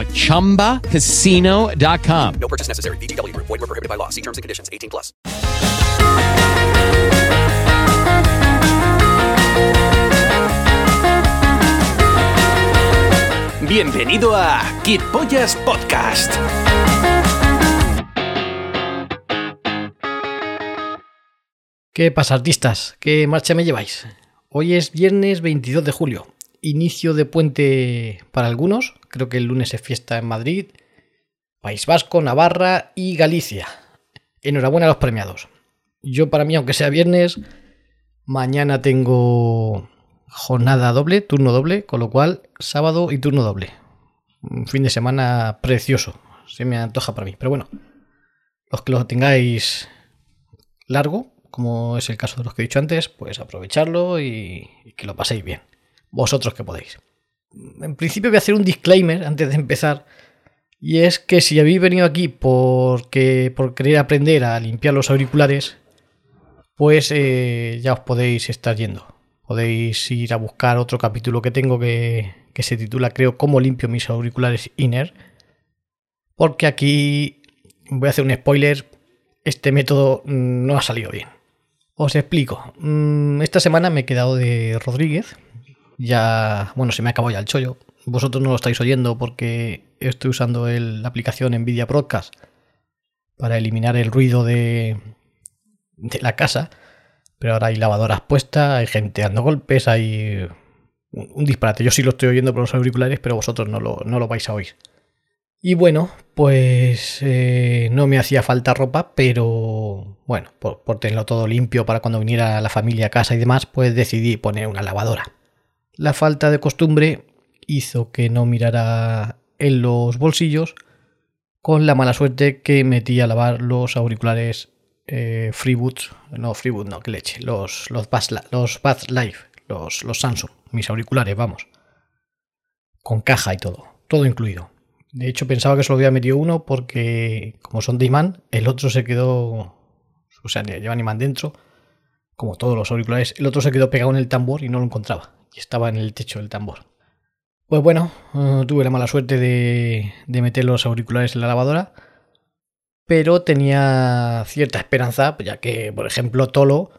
at ChumbaCasino.com. No purchase necessary. VGW Group. Void were prohibited by law. See terms and conditions. 18 plus. Bienvenido a Kid Pollas Podcast. ¿Qué pasa, artistas? ¿Qué marcha me lleváis? Hoy es viernes 22 de julio, inicio de puente para algunos, creo que el lunes es fiesta en Madrid, País Vasco, Navarra y Galicia. Enhorabuena a los premiados. Yo para mí, aunque sea viernes, mañana tengo jornada doble, turno doble, con lo cual sábado y turno doble. Un fin de semana precioso, se me antoja para mí. Pero bueno, los que lo tengáis largo, como es el caso de los que he dicho antes, pues aprovecharlo y, y, que lo paséis bien. Vosotros que podéis. En principio voy a hacer un disclaimer antes de empezar. Y es que si habéis venido aquí porque, por querer aprender a limpiar los auriculares, pues eh, ya os podéis estar yendo. Podéis ir a buscar otro capítulo que tengo que, que se titula, creo, Cómo limpio mis auriculares inner. Porque aquí voy a hacer un spoiler. Este método no ha salido bien. Os explico. Mm, Esta semana me he quedado de Rodríguez. Ya, bueno, se me acabó ya el chollo. Vosotros no lo estáis oyendo porque estoy usando la aplicación Nvidia Broadcast para eliminar el ruido de, la casa. Pero ahora hay lavadoras puestas, hay gente dando golpes, hay un, un disparate. Yo sí lo estoy oyendo por los auriculares, pero vosotros no lo, no lo vais a oír. Y bueno, pues eh, no me hacía falta ropa, pero bueno, por, por, tenerlo todo limpio para cuando viniera la familia a casa y demás, pues decidí poner una lavadora. La falta de costumbre hizo que no mirara en los bolsillos, con la mala suerte que metí a lavar los auriculares eh, no Freeboot, no, que leche, los, los, Bass, los Life, los, los Samsung, mis auriculares, vamos, con caja y todo, todo incluido. De hecho, pensaba que solo había metido uno porque, como son de imán, el otro se quedó. O sea, llevan imán dentro, como todos los auriculares. El otro se quedó pegado en el tambor y no lo encontraba. Estaba en el techo del tambor. Pues bueno, uh, tuve la mala suerte de, de, meter los auriculares en la lavadora. Pero tenía cierta esperanza, ya que, por ejemplo, Tolo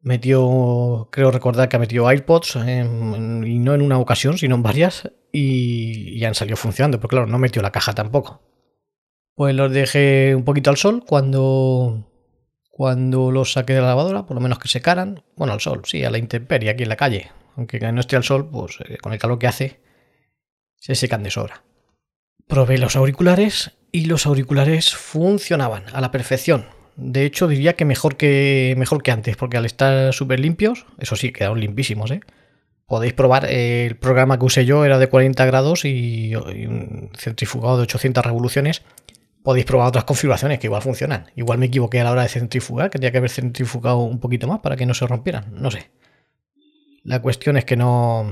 metió, creo recordar que ha metido AirPods, en, y no en una ocasión, sino en varias, y, y han salido funcionando, pero claro, no metió la caja tampoco. Pues los dejé un poquito al sol cuando, cuando los saqué de la lavadora, por lo menos que secaran. Bueno, al sol, sí, a la intemperie, aquí en la calle. Aunque no esté al sol, pues eh, con el calor que hace, se secan de sobra. Probé los auriculares y los auriculares funcionaban a la perfección. De hecho, diría que mejor que, mejor que antes, porque al estar súper limpios, eso sí, quedaron limpísimos, ¿eh? Podéis probar, eh, el programa que usé yo era de 40 grados y, y, un centrifugado de 800 revoluciones. Podéis probar otras configuraciones que igual funcionan. Igual me equivoqué a la hora de centrifugar, que tenía que haber centrifugado un poquito más para que no se rompieran. No sé. La cuestión es que no,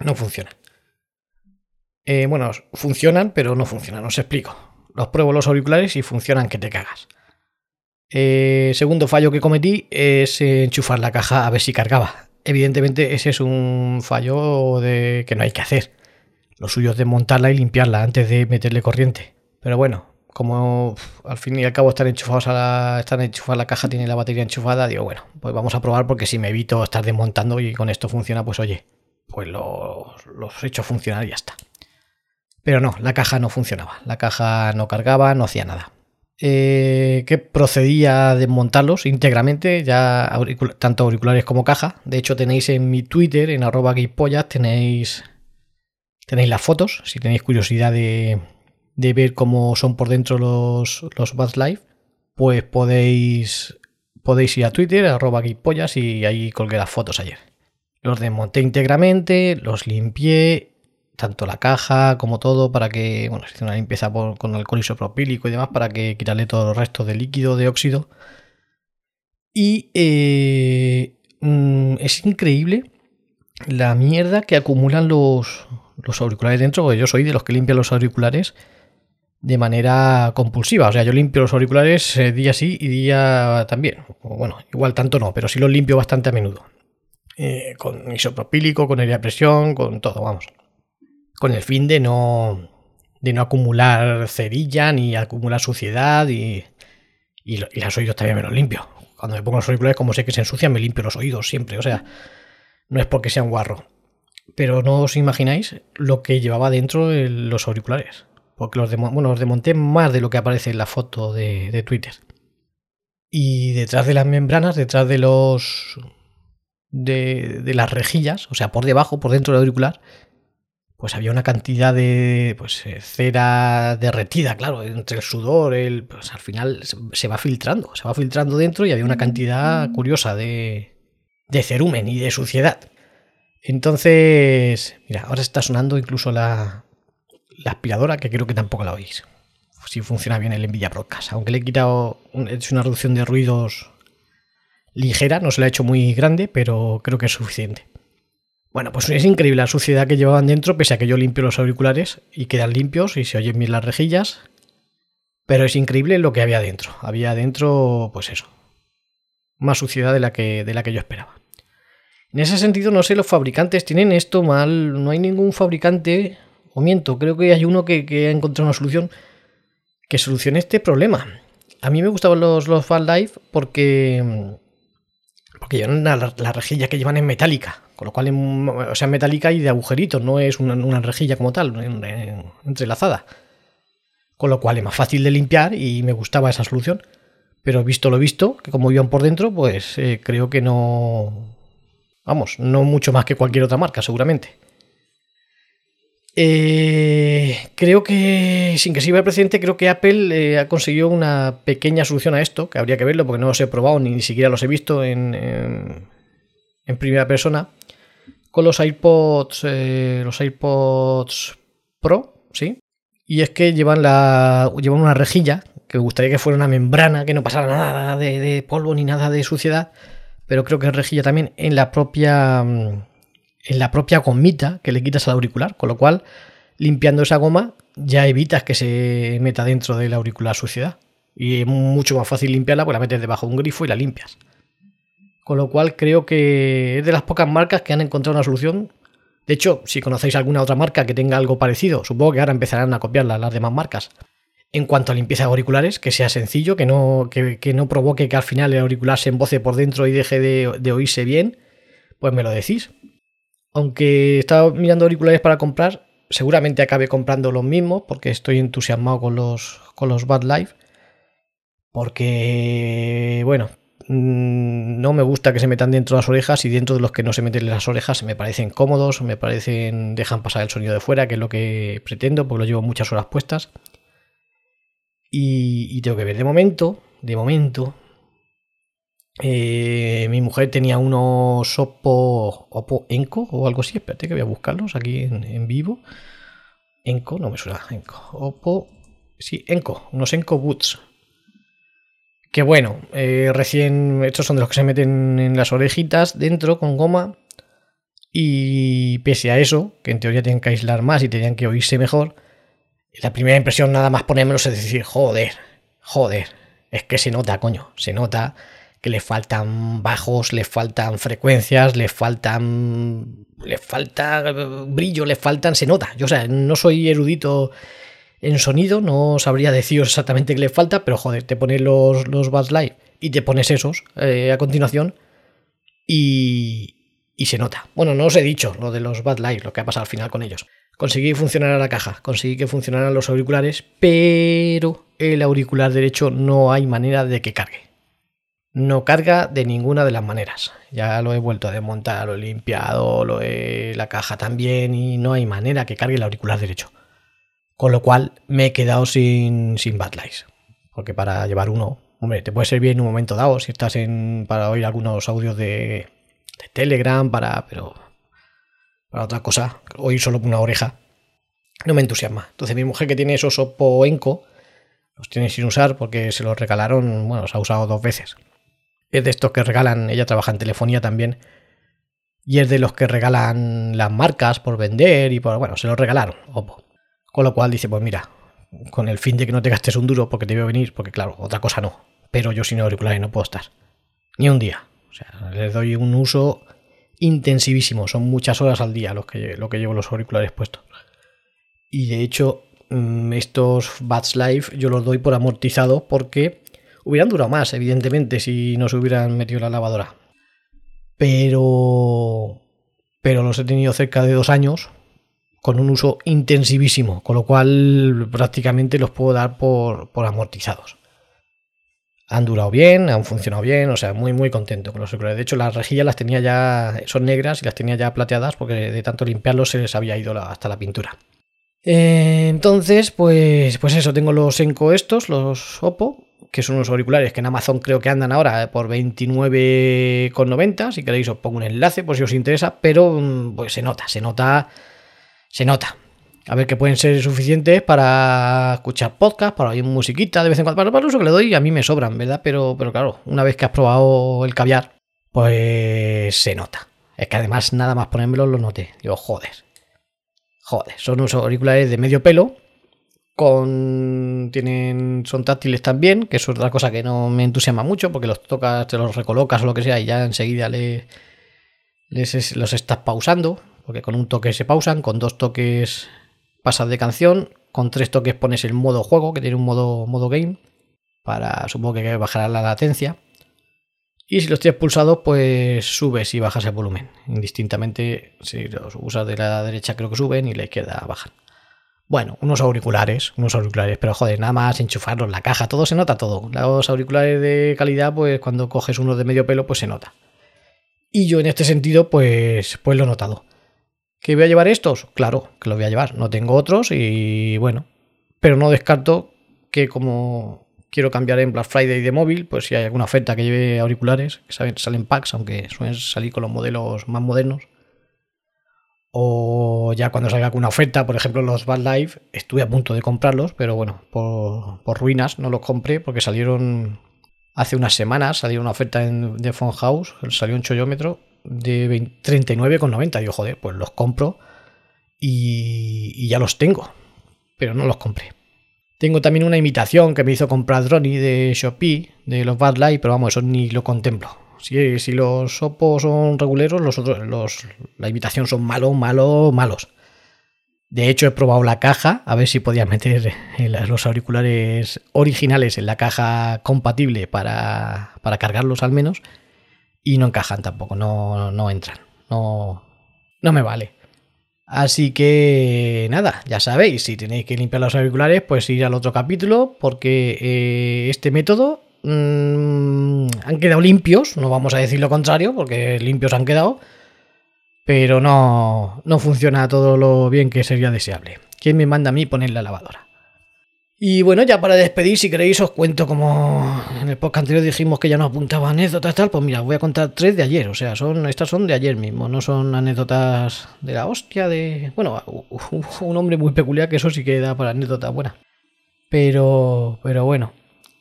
no funcionan. Eh, bueno, funcionan, pero no funcionan. Os explico. Los pruebo los auriculares y funcionan que te cagas. Eh, segundo fallo que cometí es enchufar la caja a ver si cargaba. Evidentemente ese es un fallo de que no hay que hacer. Lo suyo es desmontarla y limpiarla antes de meterle corriente. Pero bueno, como al fin y al cabo están enchufados a la, están enchufadas la caja, tiene la batería enchufada, digo, bueno, pues vamos a probar porque si me evito estar desmontando y con esto funciona, pues oye, pues los, los he hecho funcionar y ya está. Pero no, la caja no funcionaba, la caja no cargaba, no hacía nada. eh, que procedía a desmontarlos íntegramente, ya tanto auriculares como caja. De hecho, tenéis en mi Twitter, en arroba tenéis, tenéis las fotos, si tenéis curiosidad de, ver cómo son por dentro los, los Buds Live, pues podéis, podéis ir a Twitter, arroba gaypollas, y ahí colgué las fotos ayer. Los desmonté íntegramente, los limpié tanto la caja como todo para que, bueno, hizo una limpieza con alcohol isopropílico y demás para que quitarle todos los restos de líquido, de óxido. Y eh, mm, es increíble la mierda que acumulan los, los auriculares dentro, porque yo soy de los que limpian los auriculares de manera compulsiva. O sea, yo limpio los auriculares eh, día sí y día también. Bueno, igual tanto no, pero sí los limpio bastante a menudo. Eh, con isopropílico, con aire de presión, con todo, vamos con el fin de no, de no acumular cerilla ni acumular suciedad y, y, los oídos también me los limpio. Cuando me pongo los auriculares, como sé que se ensucian, me limpio los oídos siempre. O sea, no es porque sea un guarro. Pero no os imagináis lo que llevaba dentro los auriculares. Porque los, bueno, los desmonté más de lo que aparece en la foto de, de Twitter. Y detrás de las membranas, detrás de los. De, de, las rejillas, o sea, por debajo, por dentro del auricular, pues había una cantidad de pues, eh, cera derretida, claro, entre el sudor, el, pues al final se va filtrando, se va filtrando dentro y había una cantidad curiosa de, de cerumen y de suciedad. Entonces, mira, ahora está sonando incluso la, la aspiradora, que creo que tampoco la oís. Si funciona bien el Nvidia Broadcast. Aunque le he quitado, he hecho una reducción de ruidos ligera, no se la he hecho muy grande, pero creo que es suficiente. Bueno, pues es increíble la suciedad que llevaban dentro, pese a que yo limpio los auriculares y quedan limpios y se oyen bien las rejillas. Pero es increíble lo que había dentro. Había dentro, pues eso, más suciedad de la que, de la que yo esperaba. En ese sentido, no sé, los fabricantes tienen esto mal. No hay ningún fabricante, o miento, creo que hay uno que, ha encontrado una solución que solucione este problema. A mí me gustaban los, los Fan Life porque, porque llevan la, la rejilla que llevan en metálica. Con lo cual, o sea, metálica y de agujeritos, no es una, rejilla como tal, entrelazada. Con lo cual es más fácil de limpiar y me gustaba esa solución. Pero visto lo visto, que como iban por dentro, pues eh, creo que no. Vamos, no mucho más que cualquier otra marca, seguramente. Eh, creo que, sin que sirva el precedente, creo que Apple eh, ha conseguido una pequeña solución a esto, que habría que verlo porque no los he probado ni, siquiera los he visto en, en primera persona con los AirPods, eh, los AirPods Pro, ¿sí? Y es que llevan, la, llevan una rejilla, que me gustaría que fuera una membrana, que no pasara nada de, polvo ni nada de suciedad, pero creo que es rejilla también en la propia mm, en la propia gomita que le quitas al auricular, con lo cual limpiando esa goma ya evitas que se meta dentro del auricular suciedad. Y es mucho más fácil limpiarla, pues la metes debajo de un grifo y la limpias. Con lo cual creo que es de las pocas marcas que han encontrado una solución. De hecho, si conocéis alguna otra marca que tenga algo parecido, supongo que ahora empezarán a copiarla las demás marcas. En cuanto a limpieza de auriculares, que sea sencillo, que no, que, no provoque que al final el auricular se emboce por dentro y deje de, oírse bien, pues me lo decís. Aunque estaba mirando auriculares para comprar, seguramente acabe comprando los mismos porque estoy entusiasmado con los, con los Bad Life. Porque, bueno, Mm, no me gusta que se metan dentro de las orejas y dentro de los que no se meten en las orejas me parecen cómodos, me parecen dejan pasar el sonido de fuera, que es lo que pretendo, porque lo llevo muchas horas puestas. Y, tengo que ver, de momento, de momento, eh, mi mujer tenía unos Oppo, Oppo Enco o algo así, espérate que voy a buscarlos aquí en, en vivo. Enco, no me suena, Enco. Oppo, sí, Enco, unos Enco Boots que bueno, eh, recién estos son de los que se meten en las orejitas dentro con goma. Y pese a eso, que en teoría tienen que aislar más y tenían que oírse mejor, la primera impresión nada más ponérmelos es decir, joder, joder, es que se nota, coño, se nota le faltan bajos, le faltan frecuencias, le faltan. le falta brillo, le faltan. se nota. Yo, o sea, no soy erudito en sonido, no sabría deciros exactamente qué le falta, pero joder, te pones los, los Bass Live y te pones esos eh, a continuación y, y se nota. Bueno, no os he dicho lo de los Bad Live, lo que ha pasado al final con ellos. Conseguí que funcionara la caja, conseguí que funcionaran los auriculares, pero el auricular derecho no hay manera de que cargue. No carga de ninguna de las maneras. Ya lo he vuelto a desmontar, lo he limpiado, lo he... la caja también y no hay manera que cargue el auricular derecho. Con lo cual me he quedado sin, sin. Porque para llevar uno, hombre, te puede servir en un momento dado si estás en, para oír algunos audios de, de Telegram, para, pero para otra cosa, oír solo una oreja, no me entusiasma. Entonces mi mujer que tiene esos Oppo Enco, los tiene sin usar porque se los regalaron, bueno, los ha usado dos veces. Es de estos que regalan, ella trabaja en telefonía también, y es de los que regalan las marcas por vender y por, bueno, se los regalaron, Oppo. Con lo cual dice, pues mira, con el fin de que no te gastes un duro porque te veo venir, porque claro, otra cosa no. Pero yo sin auriculares no puedo estar. Ni un día. O sea, les doy un uso intensivísimo. Son muchas horas al día los que, lo que llevo los auriculares puestos. Y de hecho, mm, estos Bats Live yo los doy por amortizados porque hubieran durado más, evidentemente, si no se hubieran metido la lavadora. Pero. Pero los he tenido cerca de dos años con un uso intensivísimo, con lo cual prácticamente los puedo dar por, amortizados. Han durado bien, han funcionado bien, o sea, muy muy contento con los auriculares. De hecho, las rejillas las tenía ya, son negras y las tenía ya plateadas porque de tanto limpiarlos se les había ido hasta la pintura. Eh, entonces, pues, pues eso, tengo los Enco estos, los Oppo, que son unos auriculares que en Amazon creo que andan ahora por 29,90. Si queréis os pongo un enlace por si os interesa, pero mm, pues se nota, se nota, se nota. A ver que pueden ser suficientes para escuchar podcast, para oír musiquita de vez en cuando. Para, para el uso que le doy a mí me sobran, ¿verdad? Pero, pero claro, una vez que has probado el caviar, pues se nota. Es que además nada más ponérmelo lo noté. Digo, joder. Joder, son unos auriculares de medio pelo. Tienen. Son táctiles también, que es otra cosa que no me entusiasma mucho, porque los tocas, te los recolocas o lo que sea, y ya enseguida le, les es- los estás pausando. Porque con un toque se pausan, con dos toques pasas de canción, con tres toques pones el modo juego, que tiene un modo, modo game. Para. Supongo que bajará la latencia. Y si los tienes pulsados, pues subes y bajas el volumen. Indistintamente, si los usas de la derecha creo que suben y la izquierda bajan. Bueno, unos auriculares, unos auriculares, pero joder, nada más enchufarlos, la caja, todo se nota todo. Los auriculares de calidad, pues cuando coges unos de medio pelo, pues se nota. Y yo en este sentido, pues, pues lo he notado. ¿Que voy a llevar estos? Claro, que los voy a llevar. No tengo otros y bueno. Pero no descarto que como quiero cambiar en Black Friday de móvil, pues si hay alguna oferta que lleve auriculares, que salen packs, aunque suelen salir con los modelos más modernos. O ya cuando salga alguna oferta, por ejemplo los Bad Life, estuve a punto de comprarlos, pero bueno, por, ruinas no los compré porque salieron hace unas semanas, salió una oferta en, de Phone House, salió un chollómetro de 20 39,90. Digo, joder, pues los compro y, y ya los tengo, pero no los compré. Tengo también una imitación que me hizo comprar Ronnie de Shopee, de los Bad Light, pero vamos, eso ni lo contemplo. Si, los Oppo son reguleros, los otros, los, la imitación son malos, malos, malos. De hecho, he probado la caja, a ver si podía meter el- los auriculares originales en la caja compatible para, para cargarlos al menos. Y no encajan tampoco, no, no entran. No, no me vale. Así que nada, ya sabéis, si tenéis que limpiar los auriculares, pues ir al otro capítulo, porque eh, este método mm, han quedado limpios, no vamos a decir lo contrario, porque limpios han quedado, pero no, no funciona todo lo bien que sería deseable. ¿Quién me manda a mí poner la lavadora? Y bueno, ya para despedir, si queréis, os cuento como en el podcast anterior dijimos que ya no apuntaba anécdotas tal, pues mira, os voy a contar tres de ayer, o sea, son estas son de ayer mismo, no son anécdotas de la hostia de, bueno, un hombre muy peculiar que eso sí que da para anécdotas buenas. Pero pero bueno,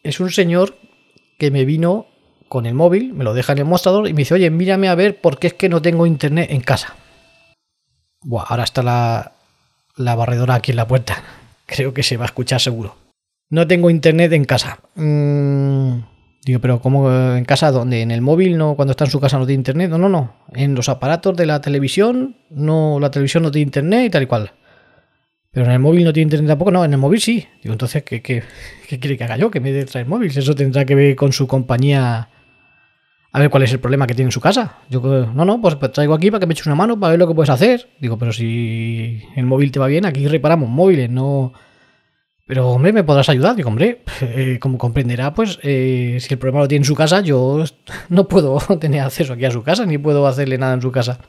es un señor que me vino con el móvil, me lo deja en el mostrador y me dice, "Oye, mírame a ver por qué es que no tengo internet en casa." Buah, ahora está la la barredora aquí en la puerta. Creo que se va a escuchar seguro. No tengo internet en casa. Mm, digo, pero ¿cómo eh, en casa? ¿Dónde? ¿En el móvil? no ¿Cuando está en su casa no tiene internet? No, no, no. En los aparatos de la televisión, no, la televisión no tiene internet y tal y cual. Pero en el móvil no tiene internet tampoco. No, en el móvil sí. Digo, entonces, ¿qué, qué, qué quiere que haga yo? Que me dé traer móvil. Eso tendrá que ver con su compañía a ver cuál es el problema que tiene en su casa. Yo, no, no, pues traigo aquí para que me eches una mano, para ver lo que puedes hacer. Digo, pero si el móvil te va bien, aquí reparamos móviles, no... Pero, hombre, ¿me podrás ayudar? Digo, hombre, eh, como comprenderá, pues eh, si el problema lo tiene en su casa, yo no puedo tener acceso aquí a su casa, ni puedo hacerle nada en su casa.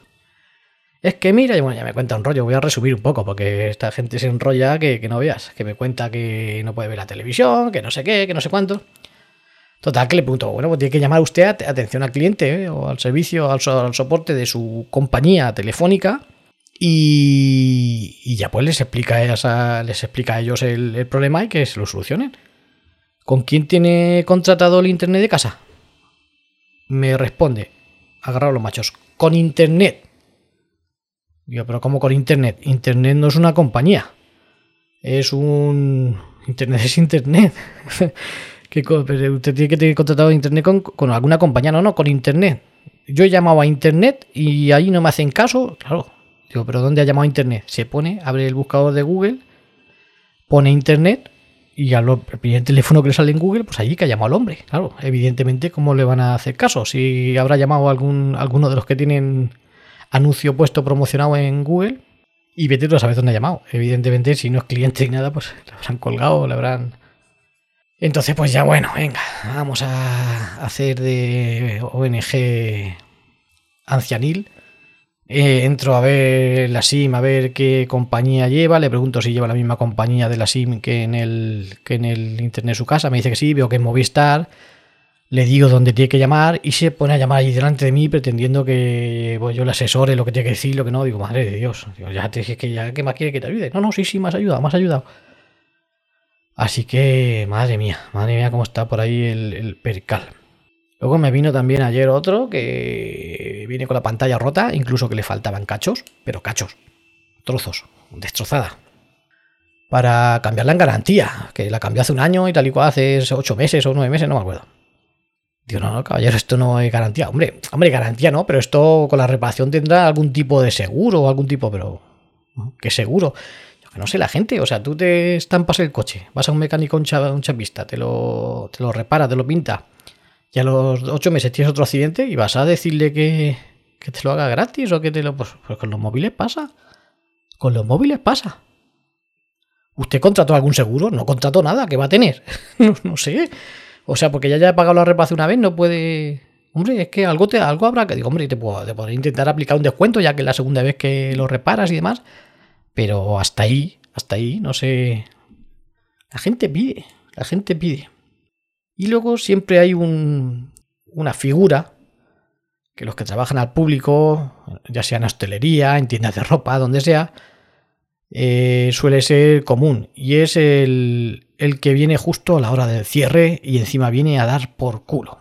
Es que mira, y bueno, ya me cuenta un rollo, voy a resumir un poco, porque esta gente se enrolla que no veas, que me cuenta que no puede ver la televisión, que no sé qué, que no sé cuánto. Total, que le pregunto, bueno, pues tiene que llamar usted atención al cliente ¿eh? o al servicio, al, al, soporte de su compañía telefónica y, y ya pues les explica, a, les explica a ellos el, el, problema y que se lo solucionen. ¿Con quién tiene contratado el internet de casa? Me responde, agarrado los machos, con internet. Digo, pero ¿cómo con internet? Internet no es una compañía. Es un... Internet es internet. que usted tiene que tener contratado internet con, con, alguna compañía, no, no, con internet. Yo he llamado a internet y ahí no me hacen caso. Claro, digo, pero ¿dónde ha llamado a internet? Se pone, abre el buscador de Google, pone internet y al primer teléfono que le sale en Google, pues allí que ha llamado al hombre. Claro, evidentemente, ¿cómo le van a hacer caso? Si habrá llamado a algún, alguno de los que tienen anuncio puesto promocionado en Google y vete tú a saber dónde ha llamado. Evidentemente, si no es cliente ni nada, pues le habrán colgado, le habrán entonces, pues ya bueno, venga, vamos a hacer de ONG ancianil. Eh, entro a ver la SIM, a ver qué compañía lleva. Le pregunto si lleva la misma compañía de la SIM que en el, que en el internet de su casa. Me dice que sí, veo que es Movistar. Le digo dónde tiene que llamar y se pone a llamar allí delante de mí pretendiendo que pues, yo le asesore lo que tiene que decir, lo que no. Digo, madre de Dios, ya te dije que ya, ¿qué más quiere que te ayude? No, no, sí, sí, ayudado, me has ayudado. Así que, madre mía, madre mía, cómo está por ahí el, el, percal. Luego me vino también ayer otro que viene con la pantalla rota, incluso que le faltaban cachos, pero cachos, trozos, destrozada. Para cambiarla en garantía, que la cambió hace un año y tal y cual hace ocho meses o nueve meses, no me acuerdo. Digo, no, no, caballero, esto no es garantía. Hombre, hombre, garantía no, pero esto con la reparación tendrá algún tipo de seguro o algún tipo, pero. ¿Qué seguro? No sé, la gente, o sea, tú te estampas el coche, vas a un mecánico, un, un chapista, te lo, te lo repara, te lo pinta, y a los ocho meses tienes otro accidente y vas a decirle que, que te lo haga gratis o que te lo... Pues, pues, con los móviles pasa. Con los móviles pasa. ¿Usted contrató algún seguro? No contrató nada, ¿qué va a tener? no, sé. O sea, porque ya ya he pagado la reparación una vez, no puede... Hombre, es que algo, te, algo habrá que... Digo, hombre, te, puedo, intentar aplicar un descuento ya que es la segunda vez que lo reparas y demás. Pero hasta ahí, hasta ahí, no sé. La gente pide, la gente pide. Y luego siempre hay un, una figura que los que trabajan al público, ya sea en hostelería, en tiendas de ropa, donde sea, eh, suele ser común. Y es el, el que viene justo a la hora del cierre y encima viene a dar por culo.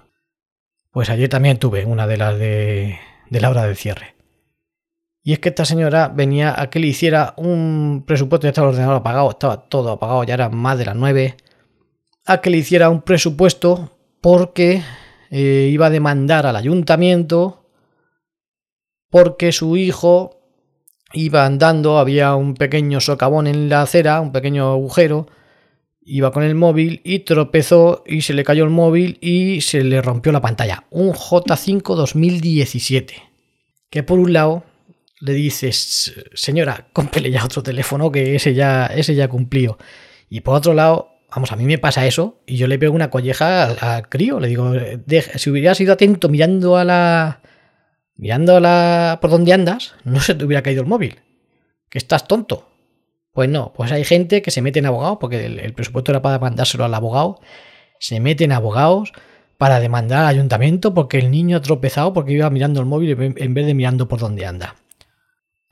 Pues ayer también tuve una de las de, de la hora del cierre. Y es que esta señora venía a que le hiciera un presupuesto, ya estaba el ordenador apagado, estaba todo apagado, ya eran más de las 9, a que le hiciera un presupuesto porque eh, iba a demandar al ayuntamiento porque su hijo iba andando, había un pequeño socavón en la acera, un pequeño agujero, iba con el móvil y tropezó y se le cayó el móvil y se le rompió la pantalla. Un J5 2017. Que por un lado le dices, señora, cómprele ya otro teléfono que ese ya, ese ya cumplió. Y por otro lado, vamos, a mí me pasa eso y yo le pego una colleja al, crío. Le digo, si hubieras sido atento mirando a la... Mirando a la... por dónde andas, no se te hubiera caído el móvil. Que estás tonto. Pues no, pues hay gente que se mete en abogado, porque el, presupuesto era para mandárselo al abogado. Se meten abogados para demandar al ayuntamiento porque el niño ha tropezado porque iba mirando el móvil en vez de mirando por dónde anda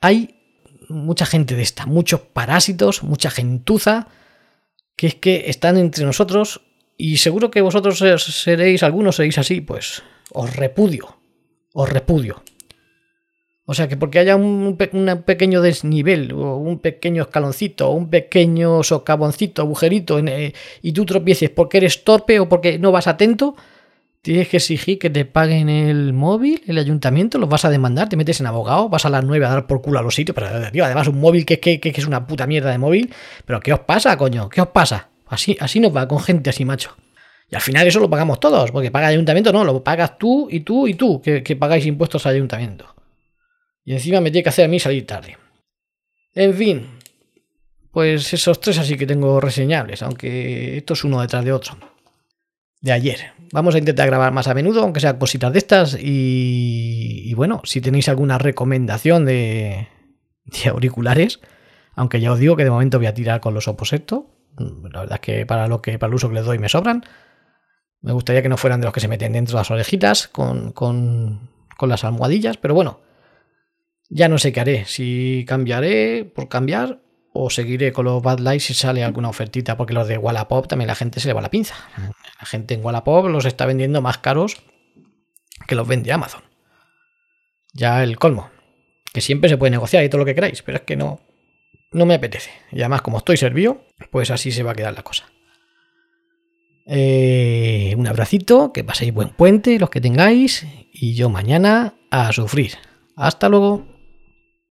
hay mucha gente de esta, muchos parásitos, mucha gentuza, que es que están entre nosotros y seguro que vosotros seréis, algunos seréis así, pues os repudio, os repudio. O sea que porque haya un, pequeño desnivel, o un pequeño escaloncito, un pequeño socavoncito, agujerito, eh, y tú tropieces porque eres torpe o porque no vas atento, Tienes que exigir que te paguen el móvil, el ayuntamiento, los vas a demandar, te metes en abogado, vas a las 9 a dar por culo a los sitios, pero además un móvil que, es una puta mierda de móvil. Pero ¿qué os pasa, coño? ¿Qué os pasa? Así, así nos va con gente así, macho. Y al final eso lo pagamos todos, porque paga el ayuntamiento, no, lo pagas tú y tú y tú, que, que pagáis impuestos al ayuntamiento. Y encima me tiene que hacer a mí salir tarde. En fin, pues esos tres así que tengo reseñables, aunque esto es uno detrás de otro. De ayer. Vamos a intentar grabar más a menudo, aunque sean cositas de estas. Y, y bueno, si tenéis alguna recomendación de, de auriculares, aunque ya os digo que de momento voy a tirar con los Oposetto. La verdad es que para lo que para el uso que les doy me sobran. Me gustaría que no fueran de los que se meten dentro de las orejitas con, con, con las almohadillas, pero bueno, ya no sé qué haré. Si cambiaré por cambiar o seguiré con los Bad Lights si sale alguna ofertita, porque los de Wallapop también la gente se le va la pinza. La gente en Wallapop los está vendiendo más caros que los vende Amazon. Ya el colmo. Que siempre se puede negociar y todo lo que queráis, pero es que no, no me apetece. Y además, como estoy servido, pues así se va a quedar la cosa. Eh, un abracito, que paséis buen puente los que tengáis y yo mañana a sufrir. Hasta luego.